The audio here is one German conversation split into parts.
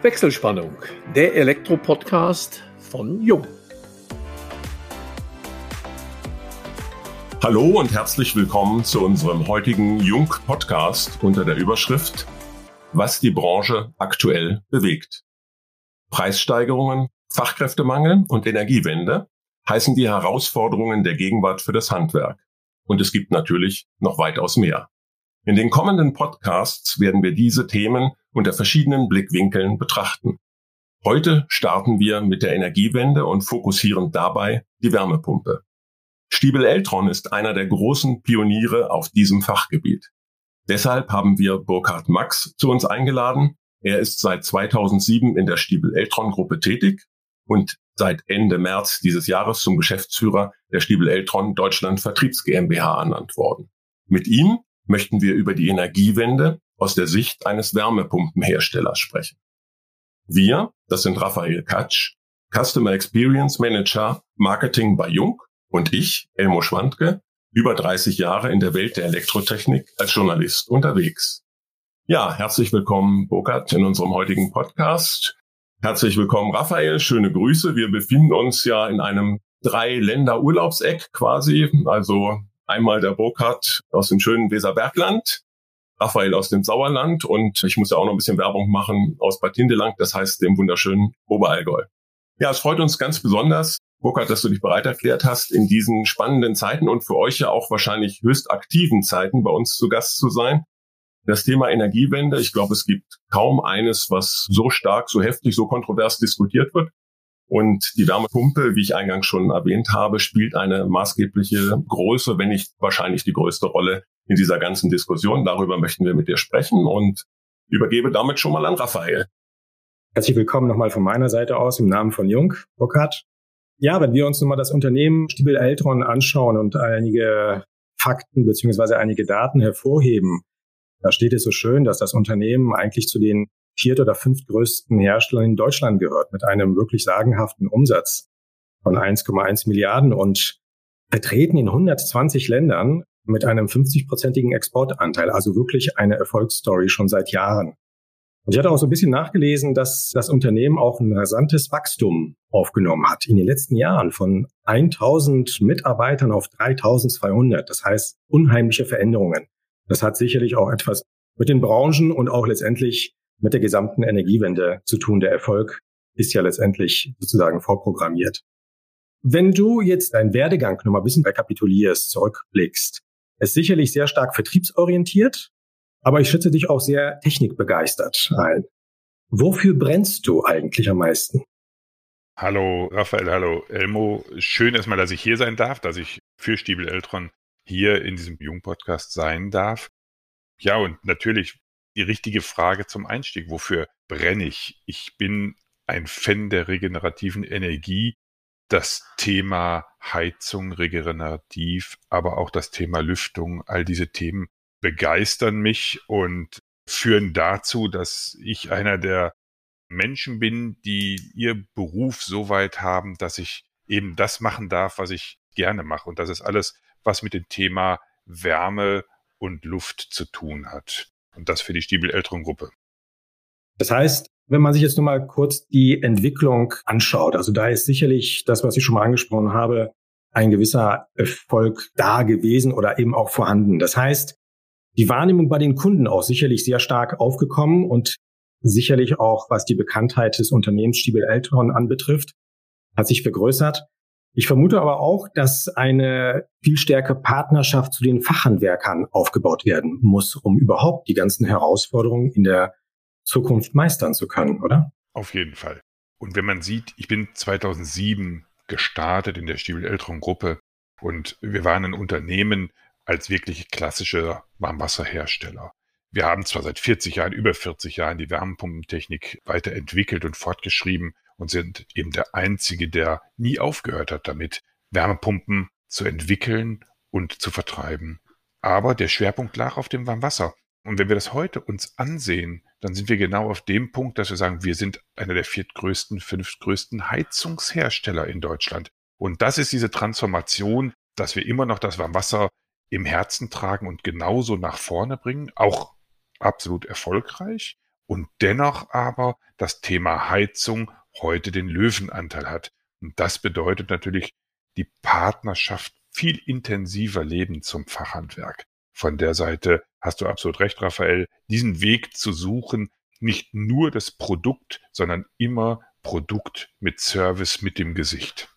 Wechselspannung, der Elektro-Podcast von Jung. Hallo und herzlich willkommen zu unserem heutigen Jung-Podcast unter der Überschrift Was die Branche aktuell bewegt. Preissteigerungen, Fachkräftemangel und Energiewende heißen die Herausforderungen der Gegenwart für das Handwerk. Und es gibt natürlich noch weitaus mehr. In den kommenden Podcasts werden wir diese Themen unter verschiedenen Blickwinkeln betrachten. Heute starten wir mit der Energiewende und fokussieren dabei die Wärmepumpe. Stiebel Eltron ist einer der großen Pioniere auf diesem Fachgebiet. Deshalb haben wir Burkhard Max zu uns eingeladen. Er ist seit 2007 in der Stiebel Eltron Gruppe tätig und seit Ende März dieses Jahres zum Geschäftsführer der Stiebel Eltron Deutschland Vertriebs GmbH ernannt worden. Mit ihm möchten wir über die Energiewende aus der Sicht eines Wärmepumpenherstellers sprechen. Wir, das sind Raphael Katsch, Customer Experience Manager Marketing bei Jung und ich, Elmo Schwandke, über 30 Jahre in der Welt der Elektrotechnik als Journalist unterwegs. Ja, herzlich willkommen, Burkhard, in unserem heutigen Podcast. Herzlich willkommen, Raphael. Schöne Grüße. Wir befinden uns ja in einem Drei-Länder-Urlaubseck quasi. Also einmal der Burkhard aus dem schönen Weserbergland, Raphael aus dem Sauerland und ich muss ja auch noch ein bisschen Werbung machen aus Bad Hindelang, das heißt dem wunderschönen Oberallgäu. Ja, es freut uns ganz besonders, Burkhard, dass du dich bereit erklärt hast, in diesen spannenden Zeiten und für euch ja auch wahrscheinlich höchst aktiven Zeiten bei uns zu Gast zu sein. Das Thema Energiewende, ich glaube, es gibt kaum eines, was so stark, so heftig, so kontrovers diskutiert wird. Und die Wärmepumpe, wie ich eingangs schon erwähnt habe, spielt eine maßgebliche Größe, wenn nicht wahrscheinlich die größte Rolle in dieser ganzen Diskussion. Darüber möchten wir mit dir sprechen und übergebe damit schon mal an Raphael. Herzlich willkommen nochmal von meiner Seite aus im Namen von Jung, Burkhardt. Ja, wenn wir uns nun mal das Unternehmen Stiebel Eltron anschauen und einige Fakten beziehungsweise einige Daten hervorheben, da steht es so schön, dass das Unternehmen eigentlich zu den viert- oder fünftgrößten Herstellern in Deutschland gehört mit einem wirklich sagenhaften Umsatz von 1,1 Milliarden und vertreten in 120 Ländern mit einem 50-prozentigen Exportanteil, also wirklich eine Erfolgsstory schon seit Jahren. Und ich hatte auch so ein bisschen nachgelesen, dass das Unternehmen auch ein rasantes Wachstum aufgenommen hat in den letzten Jahren von 1000 Mitarbeitern auf 3200. Das heißt, unheimliche Veränderungen. Das hat sicherlich auch etwas mit den Branchen und auch letztendlich mit der gesamten Energiewende zu tun. Der Erfolg ist ja letztendlich sozusagen vorprogrammiert. Wenn du jetzt deinen Werdegang nochmal ein bisschen rekapitulierst, zurückblickst, ist sicherlich sehr stark vertriebsorientiert, aber ich schätze dich auch sehr technikbegeistert ein. Wofür brennst du eigentlich am meisten? Hallo Raphael, hallo Elmo. Schön erstmal, dass ich hier sein darf, dass ich für Stiebel Eltron hier in diesem Jung-Podcast sein darf. Ja, und natürlich die richtige Frage zum Einstieg. Wofür brenne ich? Ich bin ein Fan der regenerativen Energie. Das Thema Heizung regenerativ, aber auch das Thema Lüftung, all diese Themen begeistern mich und führen dazu, dass ich einer der Menschen bin, die ihr Beruf so weit haben, dass ich eben das machen darf, was ich gerne mache. Und das ist alles, was mit dem Thema Wärme und Luft zu tun hat. Und das für die Stiebel-Eltron-Gruppe. Das heißt, wenn man sich jetzt nur mal kurz die Entwicklung anschaut, also da ist sicherlich das, was ich schon mal angesprochen habe, ein gewisser Erfolg da gewesen oder eben auch vorhanden. Das heißt, die Wahrnehmung bei den Kunden auch sicherlich sehr stark aufgekommen und sicherlich auch, was die Bekanntheit des Unternehmens Stiebel Eltron anbetrifft, hat sich vergrößert. Ich vermute aber auch, dass eine viel stärkere Partnerschaft zu den Fachhandwerkern aufgebaut werden muss, um überhaupt die ganzen Herausforderungen in der Zukunft meistern zu können, oder? Auf jeden Fall. Und wenn man sieht, ich bin 2007 gestartet in der Stiebel-Eltron-Gruppe und wir waren ein Unternehmen als wirklich klassischer Warmwasserhersteller. Wir haben zwar seit 40 Jahren, über 40 Jahren die Wärmepumpentechnik weiterentwickelt und fortgeschrieben und sind eben der einzige, der nie aufgehört hat damit, Wärmepumpen zu entwickeln und zu vertreiben. Aber der Schwerpunkt lag auf dem Warmwasser. Und wenn wir das heute uns ansehen, dann sind wir genau auf dem Punkt, dass wir sagen, wir sind einer der viertgrößten, fünftgrößten Heizungshersteller in Deutschland. Und das ist diese Transformation, dass wir immer noch das Warmwasser im Herzen tragen und genauso nach vorne bringen, auch absolut erfolgreich und dennoch aber das Thema Heizung heute den Löwenanteil hat. Und das bedeutet natürlich die Partnerschaft viel intensiver leben zum Fachhandwerk. Von der Seite hast du absolut recht, Raphael, diesen Weg zu suchen, nicht nur das Produkt, sondern immer Produkt mit Service mit dem Gesicht.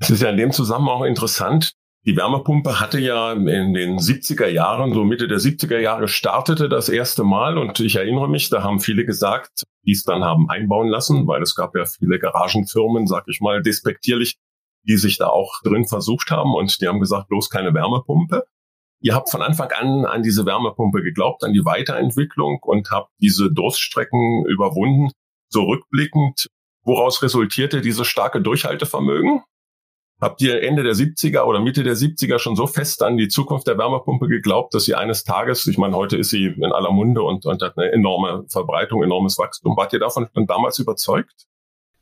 Es ist ja in dem Zusammenhang auch interessant. Die Wärmepumpe hatte ja in den 70er Jahren, so Mitte der 70er Jahre startete das erste Mal und ich erinnere mich, da haben viele gesagt, die es dann haben einbauen lassen, weil es gab ja viele Garagenfirmen, sag ich mal, despektierlich, die sich da auch drin versucht haben und die haben gesagt, bloß keine Wärmepumpe. Ihr habt von Anfang an an diese Wärmepumpe geglaubt, an die Weiterentwicklung und habt diese Durststrecken überwunden. Zurückblickend, woraus resultierte dieses starke Durchhaltevermögen? Habt ihr Ende der 70er oder Mitte der 70er schon so fest an die Zukunft der Wärmepumpe geglaubt, dass sie eines Tages, ich meine, heute ist sie in aller Munde und, und hat eine enorme Verbreitung, enormes Wachstum. Wart ihr davon schon damals überzeugt?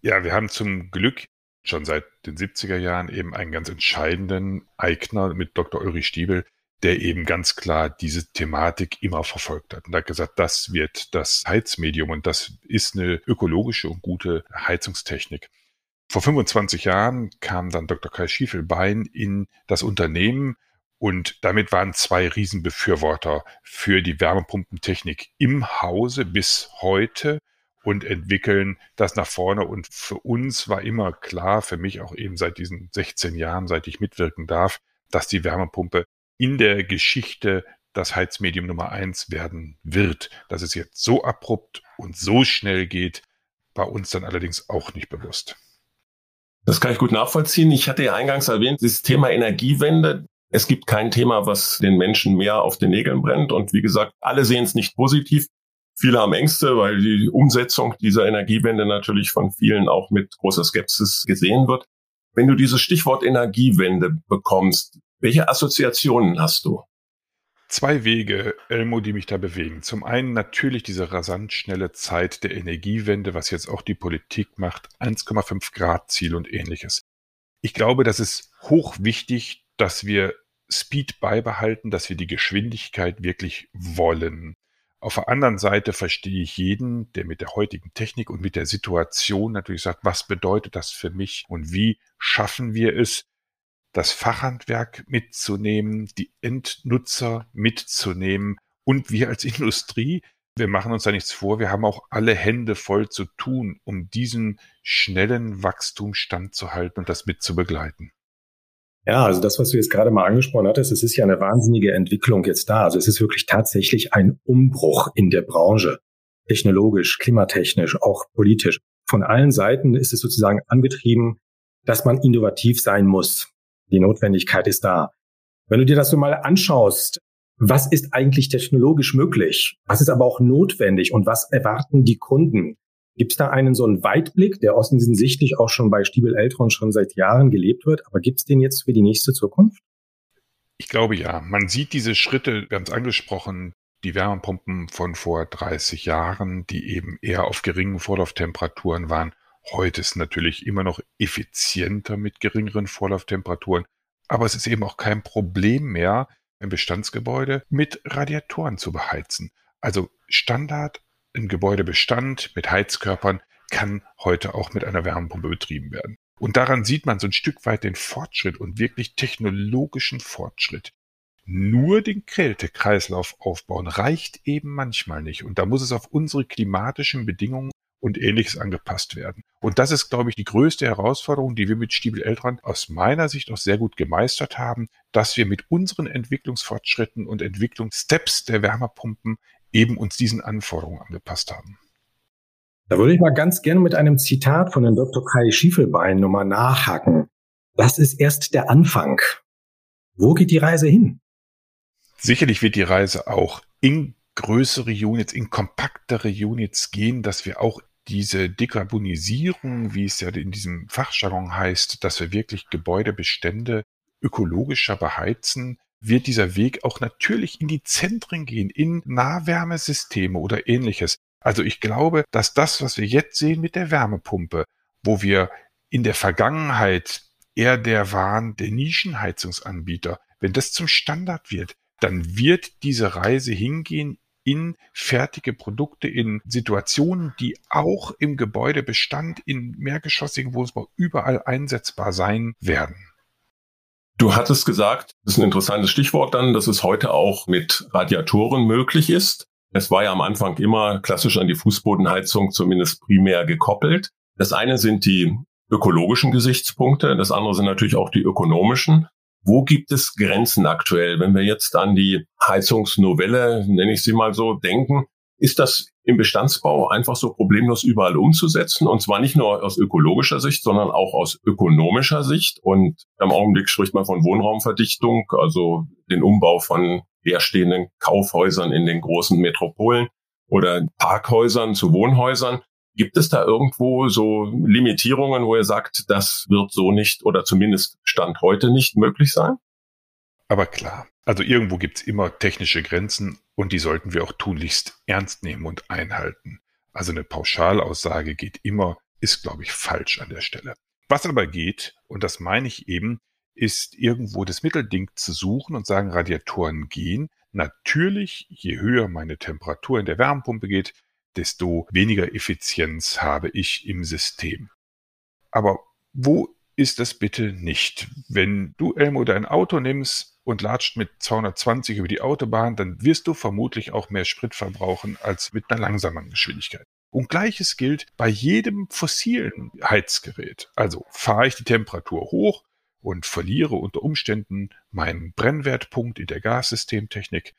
Ja, wir haben zum Glück schon seit den 70er Jahren eben einen ganz entscheidenden Eigner mit Dr. Ulrich Stiebel, der eben ganz klar diese Thematik immer verfolgt hat. Und er hat gesagt, das wird das Heizmedium und das ist eine ökologische und gute Heizungstechnik. Vor 25 Jahren kam dann Dr. Kai Schiefelbein in das Unternehmen und damit waren zwei Riesenbefürworter für die Wärmepumpentechnik im Hause bis heute und entwickeln das nach vorne. Und für uns war immer klar, für mich auch eben seit diesen 16 Jahren, seit ich mitwirken darf, dass die Wärmepumpe in der Geschichte das Heizmedium Nummer eins werden wird. Dass es jetzt so abrupt und so schnell geht, war uns dann allerdings auch nicht bewusst. Das kann ich gut nachvollziehen. Ich hatte ja eingangs erwähnt, das Thema Energiewende. Es gibt kein Thema, was den Menschen mehr auf den Nägeln brennt. Und wie gesagt, alle sehen es nicht positiv. Viele haben Ängste, weil die Umsetzung dieser Energiewende natürlich von vielen auch mit großer Skepsis gesehen wird. Wenn du dieses Stichwort Energiewende bekommst, welche Assoziationen hast du? Zwei Wege, Elmo, die mich da bewegen. Zum einen natürlich diese rasant schnelle Zeit der Energiewende, was jetzt auch die Politik macht, 1,5 Grad Ziel und ähnliches. Ich glaube, das ist hoch wichtig, dass wir Speed beibehalten, dass wir die Geschwindigkeit wirklich wollen. Auf der anderen Seite verstehe ich jeden, der mit der heutigen Technik und mit der Situation natürlich sagt, was bedeutet das für mich und wie schaffen wir es, das Fachhandwerk mitzunehmen, die Endnutzer mitzunehmen und wir als Industrie, wir machen uns da nichts vor, wir haben auch alle Hände voll zu tun, um diesen schnellen Wachstum standzuhalten und das mit zu begleiten. Ja, also das, was du jetzt gerade mal angesprochen hattest, es ist ja eine wahnsinnige Entwicklung jetzt da. Also es ist wirklich tatsächlich ein Umbruch in der Branche. Technologisch, klimatechnisch, auch politisch. Von allen Seiten ist es sozusagen angetrieben, dass man innovativ sein muss. Die Notwendigkeit ist da. Wenn du dir das so mal anschaust, was ist eigentlich technologisch möglich? Was ist aber auch notwendig und was erwarten die Kunden? Gibt es da einen so einen Weitblick, der offensichtlich auch schon bei Stiebel Eltron schon seit Jahren gelebt wird, aber gibt es den jetzt für die nächste Zukunft? Ich glaube ja. Man sieht diese Schritte, wir haben es angesprochen, die Wärmepumpen von vor 30 Jahren, die eben eher auf geringen Vorlauftemperaturen waren, Heute ist natürlich immer noch effizienter mit geringeren Vorlauftemperaturen, aber es ist eben auch kein Problem mehr, ein Bestandsgebäude mit Radiatoren zu beheizen. Also Standard im Gebäudebestand mit Heizkörpern kann heute auch mit einer Wärmepumpe betrieben werden. Und daran sieht man so ein Stück weit den Fortschritt und wirklich technologischen Fortschritt. Nur den Kältekreislauf aufbauen reicht eben manchmal nicht. Und da muss es auf unsere klimatischen Bedingungen und ähnliches angepasst werden. Und das ist, glaube ich, die größte Herausforderung, die wir mit Stiebel Eltrand aus meiner Sicht auch sehr gut gemeistert haben, dass wir mit unseren Entwicklungsfortschritten und Entwicklungssteps der Wärmepumpen eben uns diesen Anforderungen angepasst haben. Da würde ich mal ganz gerne mit einem Zitat von dem Dr. Kai Schiefelbein nochmal nachhaken. Das ist erst der Anfang. Wo geht die Reise hin? Sicherlich wird die Reise auch in größere Units, in kompaktere Units gehen, dass wir auch diese Dekarbonisierung, wie es ja in diesem Fachjargon heißt, dass wir wirklich Gebäudebestände ökologischer beheizen, wird dieser Weg auch natürlich in die Zentren gehen, in Nahwärmesysteme oder ähnliches. Also ich glaube, dass das, was wir jetzt sehen mit der Wärmepumpe, wo wir in der Vergangenheit eher der waren, der Nischenheizungsanbieter, wenn das zum Standard wird, dann wird diese Reise hingehen in fertige Produkte, in Situationen, die auch im Gebäudebestand, in mehrgeschossigen Wohnungsbau überall einsetzbar sein werden. Du hattest gesagt, das ist ein interessantes Stichwort dann, dass es heute auch mit Radiatoren möglich ist. Es war ja am Anfang immer klassisch an die Fußbodenheizung zumindest primär gekoppelt. Das eine sind die ökologischen Gesichtspunkte, das andere sind natürlich auch die ökonomischen. Wo gibt es Grenzen aktuell? Wenn wir jetzt an die Heizungsnovelle, nenne ich sie mal so, denken, ist das im Bestandsbau einfach so problemlos überall umzusetzen. Und zwar nicht nur aus ökologischer Sicht, sondern auch aus ökonomischer Sicht. Und im Augenblick spricht man von Wohnraumverdichtung, also den Umbau von leerstehenden Kaufhäusern in den großen Metropolen oder Parkhäusern zu Wohnhäusern. Gibt es da irgendwo so Limitierungen, wo ihr sagt, das wird so nicht oder zumindest Stand heute nicht möglich sein? Aber klar, also irgendwo gibt's immer technische Grenzen und die sollten wir auch tunlichst ernst nehmen und einhalten. Also eine Pauschalaussage geht immer, ist, glaube ich, falsch an der Stelle. Was aber geht, und das meine ich eben, ist irgendwo das Mittelding zu suchen und sagen, Radiatoren gehen. Natürlich, je höher meine Temperatur in der Wärmepumpe geht, desto weniger Effizienz habe ich im System. Aber wo ist das bitte nicht? Wenn du, Elmo, dein Auto nimmst und latscht mit 220 über die Autobahn, dann wirst du vermutlich auch mehr Sprit verbrauchen als mit einer langsamen Geschwindigkeit. Und gleiches gilt bei jedem fossilen Heizgerät. Also fahre ich die Temperatur hoch und verliere unter Umständen meinen Brennwertpunkt in der Gassystemtechnik,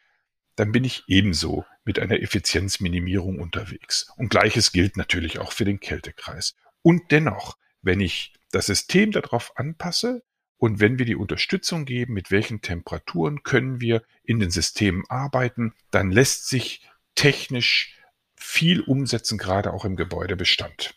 dann bin ich ebenso mit einer Effizienzminimierung unterwegs. Und gleiches gilt natürlich auch für den Kältekreis. Und dennoch, wenn ich das System darauf anpasse, und wenn wir die Unterstützung geben, mit welchen Temperaturen können wir in den Systemen arbeiten, dann lässt sich technisch viel umsetzen, gerade auch im Gebäudebestand.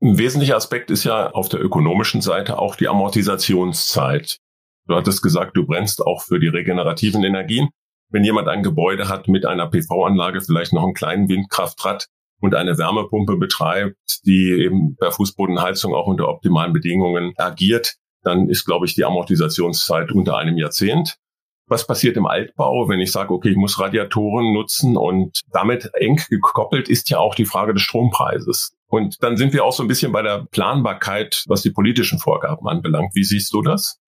Ein wesentlicher Aspekt ist ja auf der ökonomischen Seite auch die Amortisationszeit. Du hattest gesagt, du brennst auch für die regenerativen Energien. Wenn jemand ein Gebäude hat mit einer PV-Anlage, vielleicht noch einen kleinen Windkraftrad und eine Wärmepumpe betreibt, die eben per Fußbodenheizung auch unter optimalen Bedingungen agiert, dann ist, glaube ich, die Amortisationszeit unter einem Jahrzehnt. Was passiert im Altbau, wenn ich sage, okay, ich muss Radiatoren nutzen und damit eng gekoppelt ist ja auch die Frage des Strompreises. Und dann sind wir auch so ein bisschen bei der Planbarkeit, was die politischen Vorgaben anbelangt. Wie siehst du das?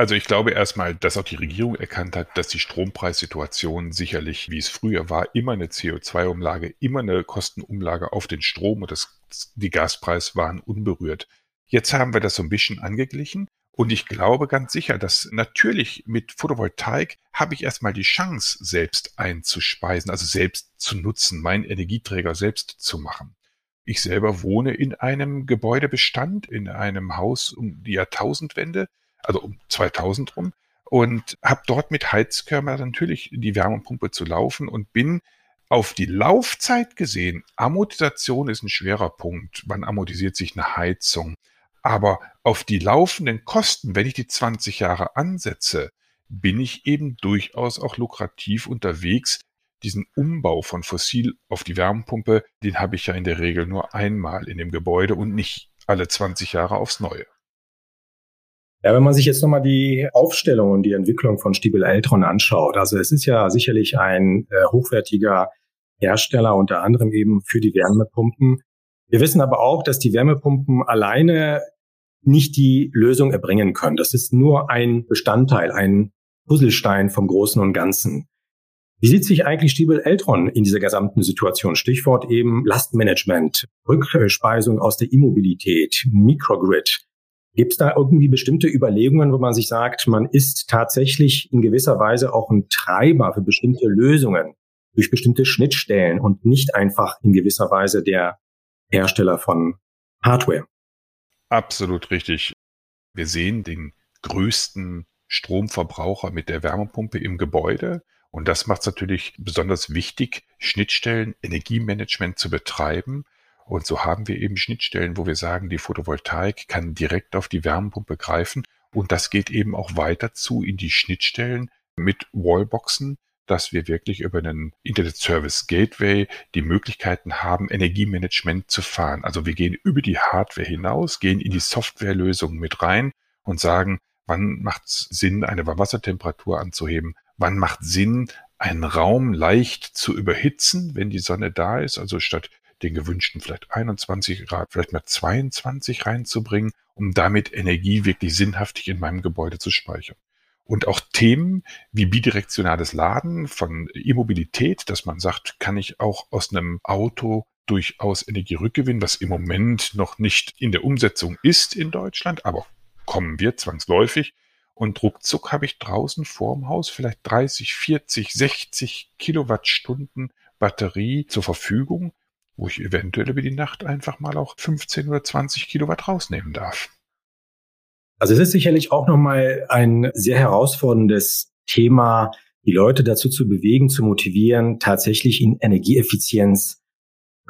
Also ich glaube erstmal, dass auch die Regierung erkannt hat, dass die Strompreissituation sicherlich, wie es früher war, immer eine CO2-Umlage, immer eine Kostenumlage auf den Strom und das, die Gaspreis waren unberührt. Jetzt haben wir das so ein bisschen angeglichen und ich glaube ganz sicher, dass natürlich mit Photovoltaik habe ich erstmal die Chance, selbst einzuspeisen, also selbst zu nutzen, meinen Energieträger selbst zu machen. Ich selber wohne in einem Gebäudebestand, in einem Haus um die Jahrtausendwende, also um 2000 rum, und habe dort mit Heizkörper natürlich die Wärmepumpe zu laufen und bin auf die Laufzeit gesehen, Amortisation ist ein schwerer Punkt. Wann amortisiert sich eine Heizung? Aber auf die laufenden Kosten, wenn ich die 20 Jahre ansetze, bin ich eben durchaus auch lukrativ unterwegs. Diesen Umbau von Fossil auf die Wärmepumpe, den habe ich ja in der Regel nur einmal in dem Gebäude und nicht alle 20 Jahre aufs Neue. Ja, wenn man sich jetzt nochmal die Aufstellung und die Entwicklung von Stiebel Eltron anschaut, also es ist ja sicherlich ein äh, hochwertiger Hersteller, unter anderem eben für die Wärmepumpen. Wir wissen aber auch, dass die Wärmepumpen alleine nicht die Lösung erbringen können. Das ist nur ein Bestandteil, ein Puzzlestein vom Großen und Ganzen. Wie sieht sich eigentlich Stiebel Eltron in dieser gesamten Situation? Stichwort eben Lastmanagement, Rückspeisung aus der Immobilität, Microgrid. Gibt es da irgendwie bestimmte Überlegungen, wo man sich sagt, man ist tatsächlich in gewisser Weise auch ein Treiber für bestimmte Lösungen durch bestimmte Schnittstellen und nicht einfach in gewisser Weise der Hersteller von Hardware. Absolut richtig. Wir sehen den größten Stromverbraucher mit der Wärmepumpe im Gebäude. Und das macht es natürlich besonders wichtig, Schnittstellen, Energiemanagement zu betreiben. Und so haben wir eben Schnittstellen, wo wir sagen, die Photovoltaik kann direkt auf die Wärmepumpe greifen. Und das geht eben auch weiter zu in die Schnittstellen mit Wallboxen, dass wir wirklich über einen Internet Service Gateway die Möglichkeiten haben, Energiemanagement zu fahren. Also wir gehen über die Hardware hinaus, gehen in die Softwarelösung mit rein und sagen, wann macht es Sinn, eine Wassertemperatur anzuheben? Wann macht Sinn, einen Raum leicht zu überhitzen, wenn die Sonne da ist, also statt den gewünschten vielleicht 21 Grad, vielleicht mal 22 reinzubringen, um damit Energie wirklich sinnhaftig in meinem Gebäude zu speichern. Und auch Themen wie bidirektionales Laden von E-Mobilität, dass man sagt, kann ich auch aus einem Auto durchaus Energie rückgewinnen, was im Moment noch nicht in der Umsetzung ist in Deutschland, aber kommen wird zwangsläufig. Und ruckzuck habe ich draußen vorm Haus vielleicht 30, 40, 60 Kilowattstunden Batterie zur Verfügung, wo ich eventuell über die Nacht einfach mal auch 15 oder 20 Kilowatt rausnehmen darf. Also es ist sicherlich auch nochmal ein sehr herausforderndes Thema, die Leute dazu zu bewegen, zu motivieren, tatsächlich in Energieeffizienz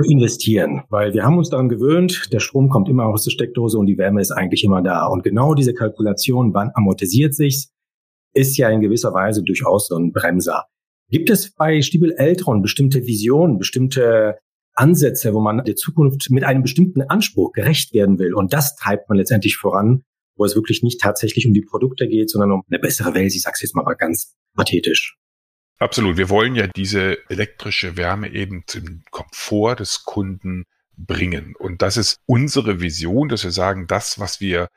investieren, weil wir haben uns daran gewöhnt, der Strom kommt immer aus der Steckdose und die Wärme ist eigentlich immer da. Und genau diese Kalkulation, wann amortisiert sich's, ist ja in gewisser Weise durchaus so ein Bremser. Gibt es bei Stiebel Eltron bestimmte Visionen, bestimmte Ansätze, wo man der Zukunft mit einem bestimmten Anspruch gerecht werden will? Und das treibt man letztendlich voran, wo es wirklich nicht tatsächlich um die Produkte geht, sondern um eine bessere Welt. Ich sage es jetzt mal ganz pathetisch. Absolut. Wir wollen ja diese elektrische Wärme eben zum Komfort des Kunden bringen. Und das ist unsere Vision, dass wir sagen, das, was wir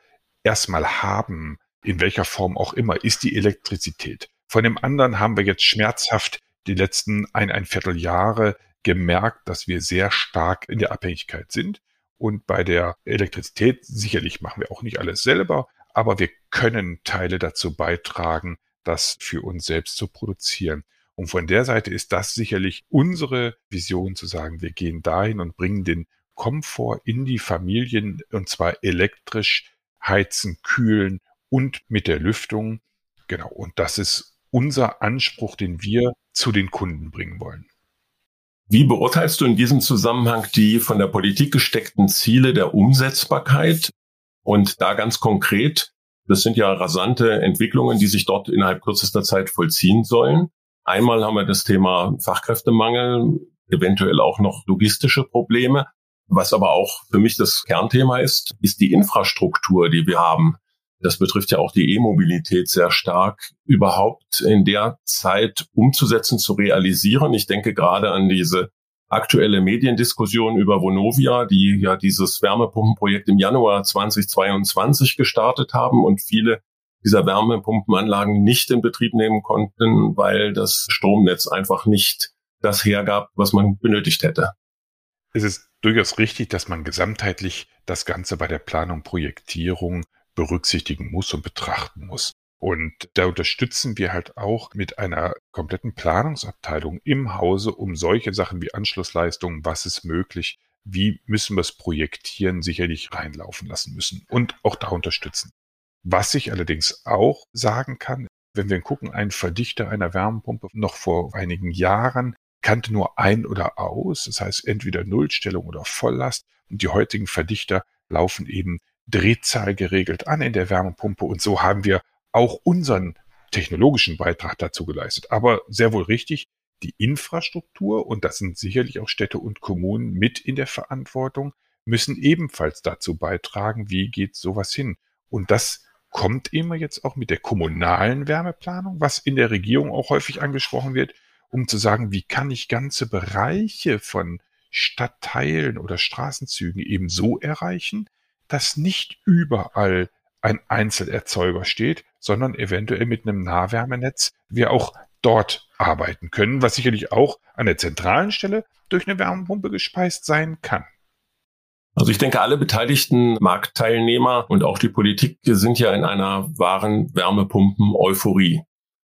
erstmal haben, in welcher Form auch immer, ist die Elektrizität. Von dem anderen haben wir jetzt schmerzhaft die letzten ein, ein Vierteljahre gemerkt, dass wir sehr stark in der Abhängigkeit sind. Und bei der Elektrizität sicherlich machen wir auch nicht alles selber, aber wir können Teile dazu beitragen, das für uns selbst zu produzieren. Und von der Seite ist das sicherlich unsere Vision zu sagen, wir gehen dahin und bringen den Komfort in die Familien und zwar elektrisch heizen, kühlen und mit der Lüftung. Genau. Und das ist unser Anspruch, den wir zu den Kunden bringen wollen. Wie beurteilst du in diesem Zusammenhang die von der Politik gesteckten Ziele der Umsetzbarkeit? Und da ganz konkret, das sind ja rasante Entwicklungen, die sich dort innerhalb kürzester Zeit vollziehen sollen. Einmal haben wir das Thema Fachkräftemangel, eventuell auch noch logistische Probleme. Was aber auch für mich das Kernthema ist, ist die Infrastruktur, die wir haben. Das betrifft ja auch die E-Mobilität sehr stark, überhaupt in der Zeit umzusetzen, zu realisieren. Ich denke gerade an diese aktuelle Mediendiskussion über Vonovia, die ja dieses Wärmepumpenprojekt im Januar 2022 gestartet haben und viele dieser Wärmepumpenanlagen nicht in Betrieb nehmen konnten, weil das Stromnetz einfach nicht das hergab, was man benötigt hätte. Es ist durchaus richtig, dass man gesamtheitlich das Ganze bei der Planung, Projektierung berücksichtigen muss und betrachten muss. Und da unterstützen wir halt auch mit einer kompletten Planungsabteilung im Hause, um solche Sachen wie Anschlussleistungen, was ist möglich, wie müssen wir es projektieren, sicherlich reinlaufen lassen müssen und auch da unterstützen. Was ich allerdings auch sagen kann, wenn wir gucken, ein Verdichter einer Wärmepumpe noch vor einigen Jahren kannte nur ein oder aus, das heißt entweder Nullstellung oder Volllast. Und die heutigen Verdichter laufen eben Drehzahl geregelt an in der Wärmepumpe. Und so haben wir auch unseren technologischen Beitrag dazu geleistet. Aber sehr wohl richtig, die Infrastruktur, und das sind sicherlich auch Städte und Kommunen mit in der Verantwortung, müssen ebenfalls dazu beitragen, wie geht sowas hin. Und das kommt immer jetzt auch mit der kommunalen Wärmeplanung, was in der Regierung auch häufig angesprochen wird, um zu sagen, wie kann ich ganze Bereiche von Stadtteilen oder Straßenzügen eben so erreichen, dass nicht überall ein Einzelerzeuger steht, sondern eventuell mit einem Nahwärmenetz wir auch dort arbeiten können, was sicherlich auch an der zentralen Stelle durch eine Wärmepumpe gespeist sein kann. Also ich denke, alle beteiligten Marktteilnehmer und auch die Politik sind ja in einer wahren Wärmepumpen-Euphorie.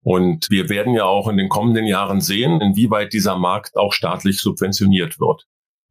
Und wir werden ja auch in den kommenden Jahren sehen, inwieweit dieser Markt auch staatlich subventioniert wird.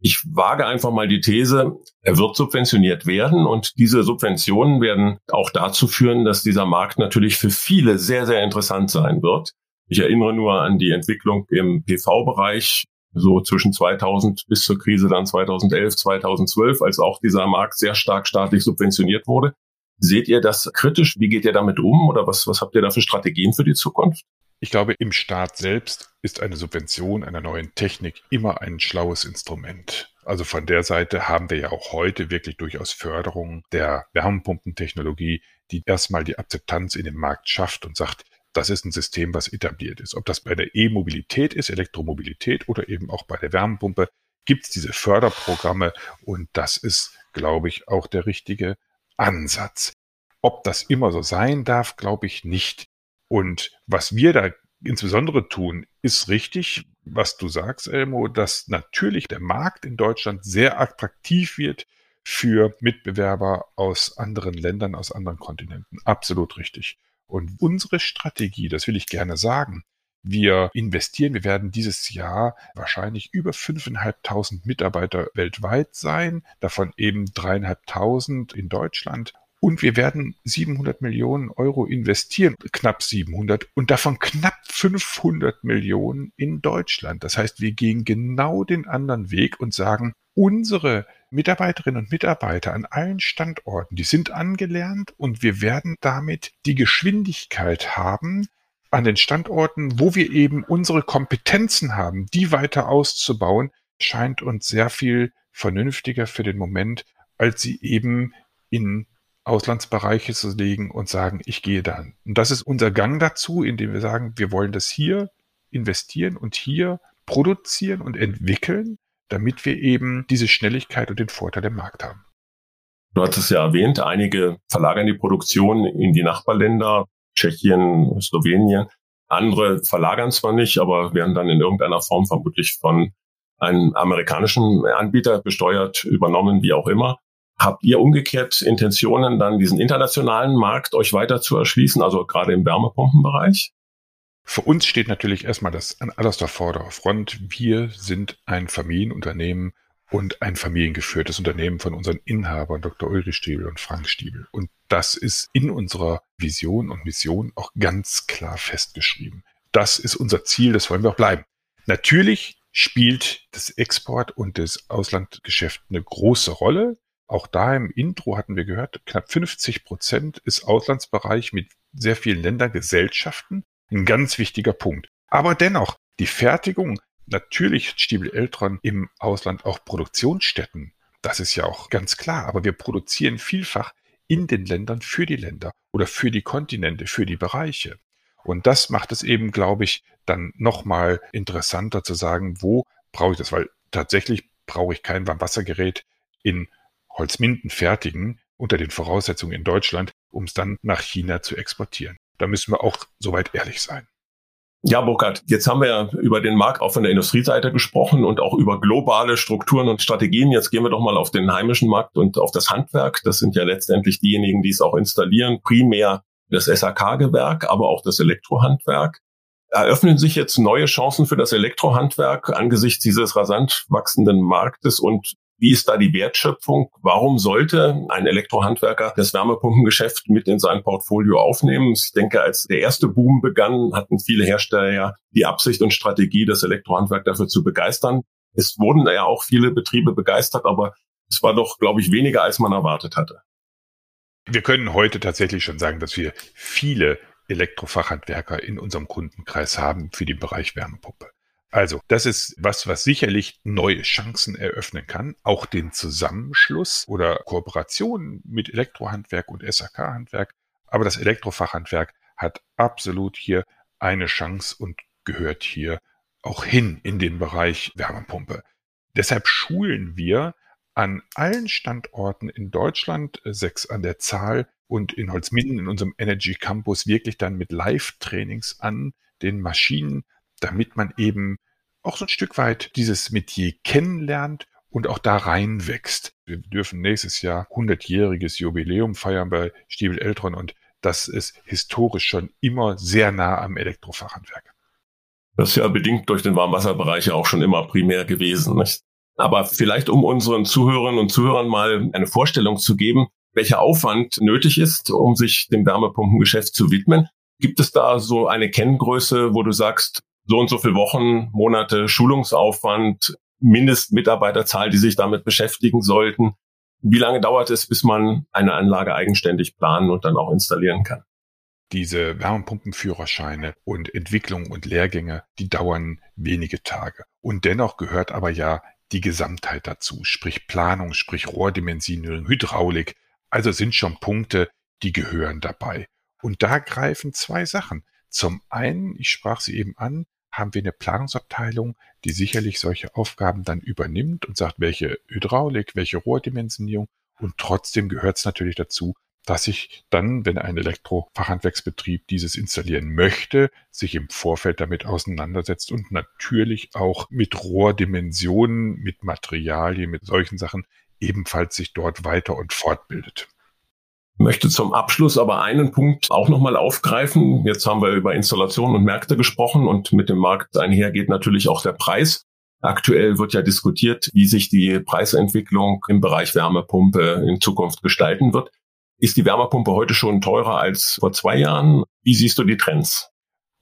Ich wage einfach mal die These, er wird subventioniert werden und diese Subventionen werden auch dazu führen, dass dieser Markt natürlich für viele sehr, sehr interessant sein wird. Ich erinnere nur an die Entwicklung im PV-Bereich so zwischen 2000 bis zur Krise dann 2011, 2012, als auch dieser Markt sehr stark staatlich subventioniert wurde. Seht ihr das kritisch? Wie geht ihr damit um oder was, was habt ihr da für Strategien für die Zukunft? Ich glaube, im Staat selbst ist eine Subvention einer neuen Technik immer ein schlaues Instrument. Also von der Seite haben wir ja auch heute wirklich durchaus Förderungen der Wärmepumpentechnologie, die erstmal die Akzeptanz in dem Markt schafft und sagt, das ist ein System, was etabliert ist. Ob das bei der E-Mobilität ist, Elektromobilität oder eben auch bei der Wärmepumpe, gibt es diese Förderprogramme und das ist, glaube ich, auch der richtige Ansatz. Ob das immer so sein darf, glaube ich nicht. Und was wir da insbesondere tun, ist richtig, was du sagst, Elmo, dass natürlich der Markt in Deutschland sehr attraktiv wird für Mitbewerber aus anderen Ländern, aus anderen Kontinenten. Absolut richtig. Und unsere Strategie, das will ich gerne sagen, wir investieren, wir werden dieses Jahr wahrscheinlich über 5.500 Mitarbeiter weltweit sein, davon eben 3.500 in Deutschland. Und wir werden 700 Millionen Euro investieren, knapp 700, und davon knapp 500 Millionen in Deutschland. Das heißt, wir gehen genau den anderen Weg und sagen, unsere Mitarbeiterinnen und Mitarbeiter an allen Standorten, die sind angelernt und wir werden damit die Geschwindigkeit haben, an den Standorten, wo wir eben unsere Kompetenzen haben, die weiter auszubauen, scheint uns sehr viel vernünftiger für den Moment, als sie eben in Auslandsbereiche zu legen und sagen, ich gehe dann. Und das ist unser Gang dazu, indem wir sagen, wir wollen das hier investieren und hier produzieren und entwickeln, damit wir eben diese Schnelligkeit und den Vorteil im Markt haben. Du hattest es ja erwähnt, einige verlagern die Produktion in die Nachbarländer, Tschechien, Slowenien. Andere verlagern zwar nicht, aber werden dann in irgendeiner Form vermutlich von einem amerikanischen Anbieter besteuert, übernommen, wie auch immer. Habt ihr umgekehrt Intentionen, dann diesen internationalen Markt euch weiter zu erschließen, also gerade im Wärmepumpenbereich? Für uns steht natürlich erstmal das an allerster Vorderfront. Wir sind ein Familienunternehmen und ein familiengeführtes Unternehmen von unseren Inhabern Dr. Ulrich Stiebel und Frank Stiebel. Und das ist in unserer Vision und Mission auch ganz klar festgeschrieben. Das ist unser Ziel, das wollen wir auch bleiben. Natürlich spielt das Export und das Auslandgeschäft eine große Rolle. Auch da im Intro hatten wir gehört, knapp 50 Prozent ist Auslandsbereich mit sehr vielen Ländergesellschaften. Ein ganz wichtiger Punkt. Aber dennoch, die Fertigung, natürlich Stiebel Eltron im Ausland auch Produktionsstätten. Das ist ja auch ganz klar. Aber wir produzieren vielfach in den Ländern für die Länder oder für die Kontinente, für die Bereiche. Und das macht es eben, glaube ich, dann nochmal interessanter zu sagen, wo brauche ich das? Weil tatsächlich brauche ich kein Warmwassergerät in Holzminden fertigen unter den Voraussetzungen in Deutschland, um es dann nach China zu exportieren. Da müssen wir auch soweit ehrlich sein. Ja, Burkhard, jetzt haben wir ja über den Markt auch von der Industrieseite gesprochen und auch über globale Strukturen und Strategien. Jetzt gehen wir doch mal auf den heimischen Markt und auf das Handwerk. Das sind ja letztendlich diejenigen, die es auch installieren. Primär das SAK-Gewerk, aber auch das Elektrohandwerk. Eröffnen sich jetzt neue Chancen für das Elektrohandwerk angesichts dieses rasant wachsenden Marktes und wie ist da die Wertschöpfung? Warum sollte ein Elektrohandwerker das Wärmepumpengeschäft mit in sein Portfolio aufnehmen? Ich denke, als der erste Boom begann, hatten viele Hersteller ja die Absicht und Strategie, das Elektrohandwerk dafür zu begeistern. Es wurden ja auch viele Betriebe begeistert, aber es war doch, glaube ich, weniger, als man erwartet hatte. Wir können heute tatsächlich schon sagen, dass wir viele Elektrofachhandwerker in unserem Kundenkreis haben für den Bereich Wärmepumpe. Also, das ist was, was sicherlich neue Chancen eröffnen kann. Auch den Zusammenschluss oder Kooperation mit Elektrohandwerk und SAK-Handwerk. Aber das Elektrofachhandwerk hat absolut hier eine Chance und gehört hier auch hin in den Bereich Wärmepumpe. Deshalb schulen wir an allen Standorten in Deutschland, äh, sechs an der Zahl, und in Holzminden in unserem Energy Campus wirklich dann mit Live-Trainings an den Maschinen, damit man eben auch so ein Stück weit dieses Metier kennenlernt und auch da reinwächst. Wir dürfen nächstes Jahr 100-jähriges Jubiläum feiern bei Stiebel Eltron und das ist historisch schon immer sehr nah am Elektrofachhandwerk. Das ist ja bedingt durch den Warmwasserbereich auch schon immer primär gewesen. Nicht? Aber vielleicht, um unseren Zuhörerinnen und Zuhörern mal eine Vorstellung zu geben, welcher Aufwand nötig ist, um sich dem Wärmepumpengeschäft zu widmen. Gibt es da so eine Kenngröße, wo du sagst, so und so viele Wochen, Monate Schulungsaufwand, Mindestmitarbeiterzahl, die sich damit beschäftigen sollten. Wie lange dauert es, bis man eine Anlage eigenständig planen und dann auch installieren kann? Diese Wärmepumpenführerscheine und Entwicklung und Lehrgänge, die dauern wenige Tage. Und dennoch gehört aber ja die Gesamtheit dazu, sprich Planung, sprich Rohrdimensionierung, Hydraulik. Also sind schon Punkte, die gehören dabei. Und da greifen zwei Sachen. Zum einen, ich sprach sie eben an, haben wir eine Planungsabteilung, die sicherlich solche Aufgaben dann übernimmt und sagt, welche Hydraulik, welche Rohrdimensionierung. Und trotzdem gehört es natürlich dazu, dass ich dann, wenn ein Elektrofachhandwerksbetrieb dieses installieren möchte, sich im Vorfeld damit auseinandersetzt und natürlich auch mit Rohrdimensionen, mit Materialien, mit solchen Sachen ebenfalls sich dort weiter und fortbildet möchte zum Abschluss aber einen Punkt auch nochmal aufgreifen. Jetzt haben wir über Installationen und Märkte gesprochen und mit dem Markt einhergeht natürlich auch der Preis. Aktuell wird ja diskutiert, wie sich die Preisentwicklung im Bereich Wärmepumpe in Zukunft gestalten wird. Ist die Wärmepumpe heute schon teurer als vor zwei Jahren? Wie siehst du die Trends?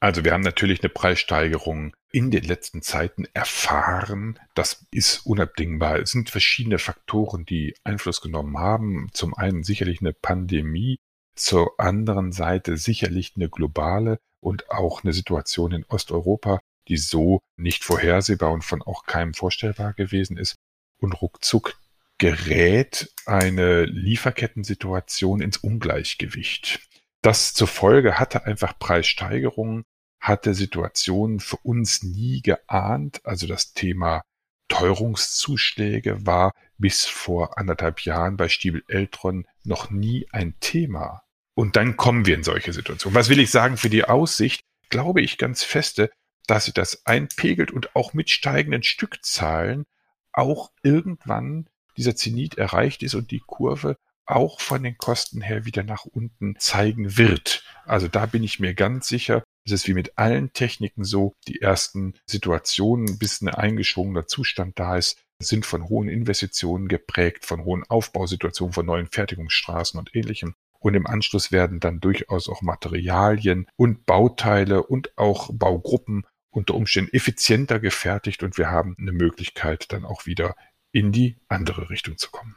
Also wir haben natürlich eine Preissteigerung in den letzten Zeiten erfahren. Das ist unabdingbar. Es sind verschiedene Faktoren, die Einfluss genommen haben. Zum einen sicherlich eine Pandemie, zur anderen Seite sicherlich eine globale und auch eine Situation in Osteuropa, die so nicht vorhersehbar und von auch keinem vorstellbar gewesen ist. Und ruckzuck gerät eine Lieferkettensituation ins Ungleichgewicht. Das zur Folge hatte einfach Preissteigerungen, hatte Situationen für uns nie geahnt. Also das Thema Teuerungszuschläge war bis vor anderthalb Jahren bei Stiebel Eltron noch nie ein Thema. Und dann kommen wir in solche Situationen. Was will ich sagen für die Aussicht? Glaube ich ganz feste, dass sich das einpegelt und auch mit steigenden Stückzahlen auch irgendwann dieser Zenit erreicht ist und die Kurve auch von den Kosten her wieder nach unten zeigen wird. Also da bin ich mir ganz sicher, es ist wie mit allen Techniken so, die ersten Situationen, bis ein eingeschwungener Zustand da ist, sind von hohen Investitionen geprägt, von hohen Aufbausituationen, von neuen Fertigungsstraßen und ähnlichem. Und im Anschluss werden dann durchaus auch Materialien und Bauteile und auch Baugruppen unter Umständen effizienter gefertigt und wir haben eine Möglichkeit, dann auch wieder in die andere Richtung zu kommen.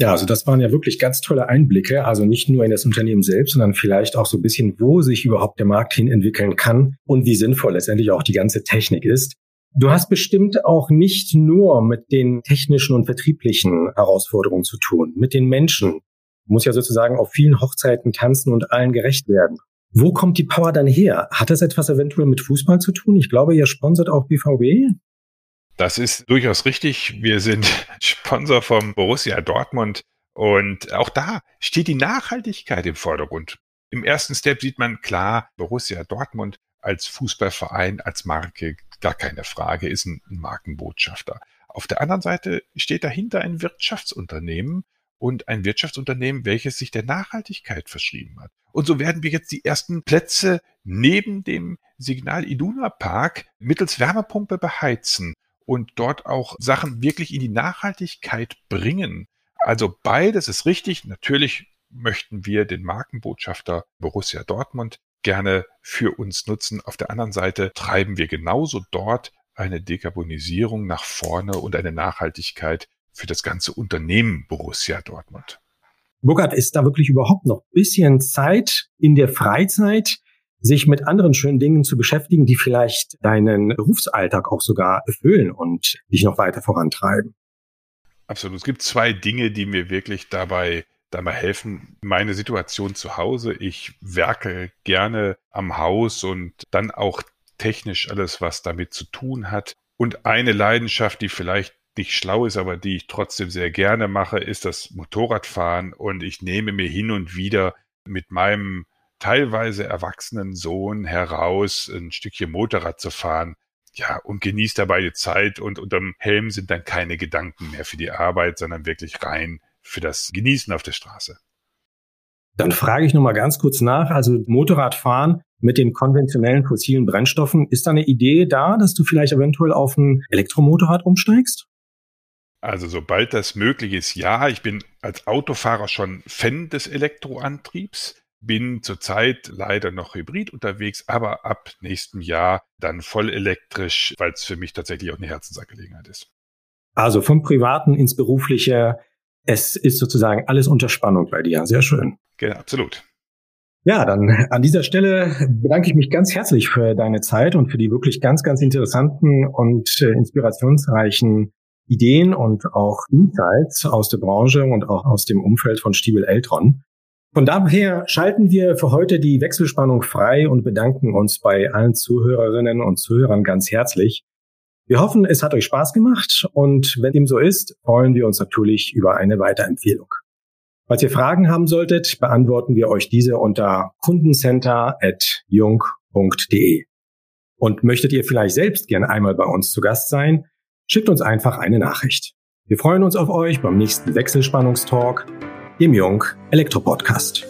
Ja, also das waren ja wirklich ganz tolle Einblicke, also nicht nur in das Unternehmen selbst, sondern vielleicht auch so ein bisschen, wo sich überhaupt der Markt hin entwickeln kann und wie sinnvoll letztendlich auch die ganze Technik ist. Du hast bestimmt auch nicht nur mit den technischen und vertrieblichen Herausforderungen zu tun, mit den Menschen. Du musst ja sozusagen auf vielen Hochzeiten tanzen und allen gerecht werden. Wo kommt die Power dann her? Hat das etwas eventuell mit Fußball zu tun? Ich glaube, ihr sponsert auch BVB. Das ist durchaus richtig. Wir sind Sponsor vom Borussia Dortmund und auch da steht die Nachhaltigkeit im Vordergrund. Im ersten Step sieht man klar, Borussia Dortmund als Fußballverein, als Marke, gar keine Frage, ist ein Markenbotschafter. Auf der anderen Seite steht dahinter ein Wirtschaftsunternehmen und ein Wirtschaftsunternehmen, welches sich der Nachhaltigkeit verschrieben hat. Und so werden wir jetzt die ersten Plätze neben dem Signal Iduna Park mittels Wärmepumpe beheizen und dort auch Sachen wirklich in die Nachhaltigkeit bringen. Also beides ist richtig. Natürlich möchten wir den Markenbotschafter Borussia Dortmund gerne für uns nutzen. Auf der anderen Seite treiben wir genauso dort eine Dekarbonisierung nach vorne und eine Nachhaltigkeit für das ganze Unternehmen Borussia Dortmund. Burkhard, ist da wirklich überhaupt noch bisschen Zeit in der Freizeit, sich mit anderen schönen Dingen zu beschäftigen, die vielleicht deinen Berufsalltag auch sogar erfüllen und dich noch weiter vorantreiben. Absolut. Es gibt zwei Dinge, die mir wirklich dabei dabei helfen. Meine Situation zu Hause. Ich werke gerne am Haus und dann auch technisch alles, was damit zu tun hat. Und eine Leidenschaft, die vielleicht nicht schlau ist, aber die ich trotzdem sehr gerne mache, ist das Motorradfahren. Und ich nehme mir hin und wieder mit meinem teilweise erwachsenen Sohn heraus, ein Stückchen Motorrad zu fahren. Ja, und genießt dabei die Zeit und unterm Helm sind dann keine Gedanken mehr für die Arbeit, sondern wirklich rein für das Genießen auf der Straße. Dann frage ich nochmal ganz kurz nach. Also Motorradfahren mit den konventionellen fossilen Brennstoffen, ist da eine Idee da, dass du vielleicht eventuell auf ein Elektromotorrad umsteigst? Also sobald das möglich ist, ja. Ich bin als Autofahrer schon Fan des Elektroantriebs bin zurzeit leider noch hybrid unterwegs, aber ab nächstem Jahr dann voll elektrisch, weil es für mich tatsächlich auch eine Herzensangelegenheit ist. Also vom Privaten ins Berufliche, es ist sozusagen alles unter Spannung bei dir. Sehr schön. Genau, absolut. Ja, dann an dieser Stelle bedanke ich mich ganz herzlich für deine Zeit und für die wirklich ganz, ganz interessanten und äh, inspirationsreichen Ideen und auch Insights aus der Branche und auch aus dem Umfeld von Stiebel Eltron. Von daher schalten wir für heute die Wechselspannung frei und bedanken uns bei allen Zuhörerinnen und Zuhörern ganz herzlich. Wir hoffen, es hat euch Spaß gemacht und wenn dem so ist, freuen wir uns natürlich über eine Weiterempfehlung. Falls ihr Fragen haben solltet, beantworten wir euch diese unter kundencenter.jung.de. Und möchtet ihr vielleicht selbst gern einmal bei uns zu Gast sein, schickt uns einfach eine Nachricht. Wir freuen uns auf euch beim nächsten Wechselspannungstalk, dem Jung Elektro Podcast.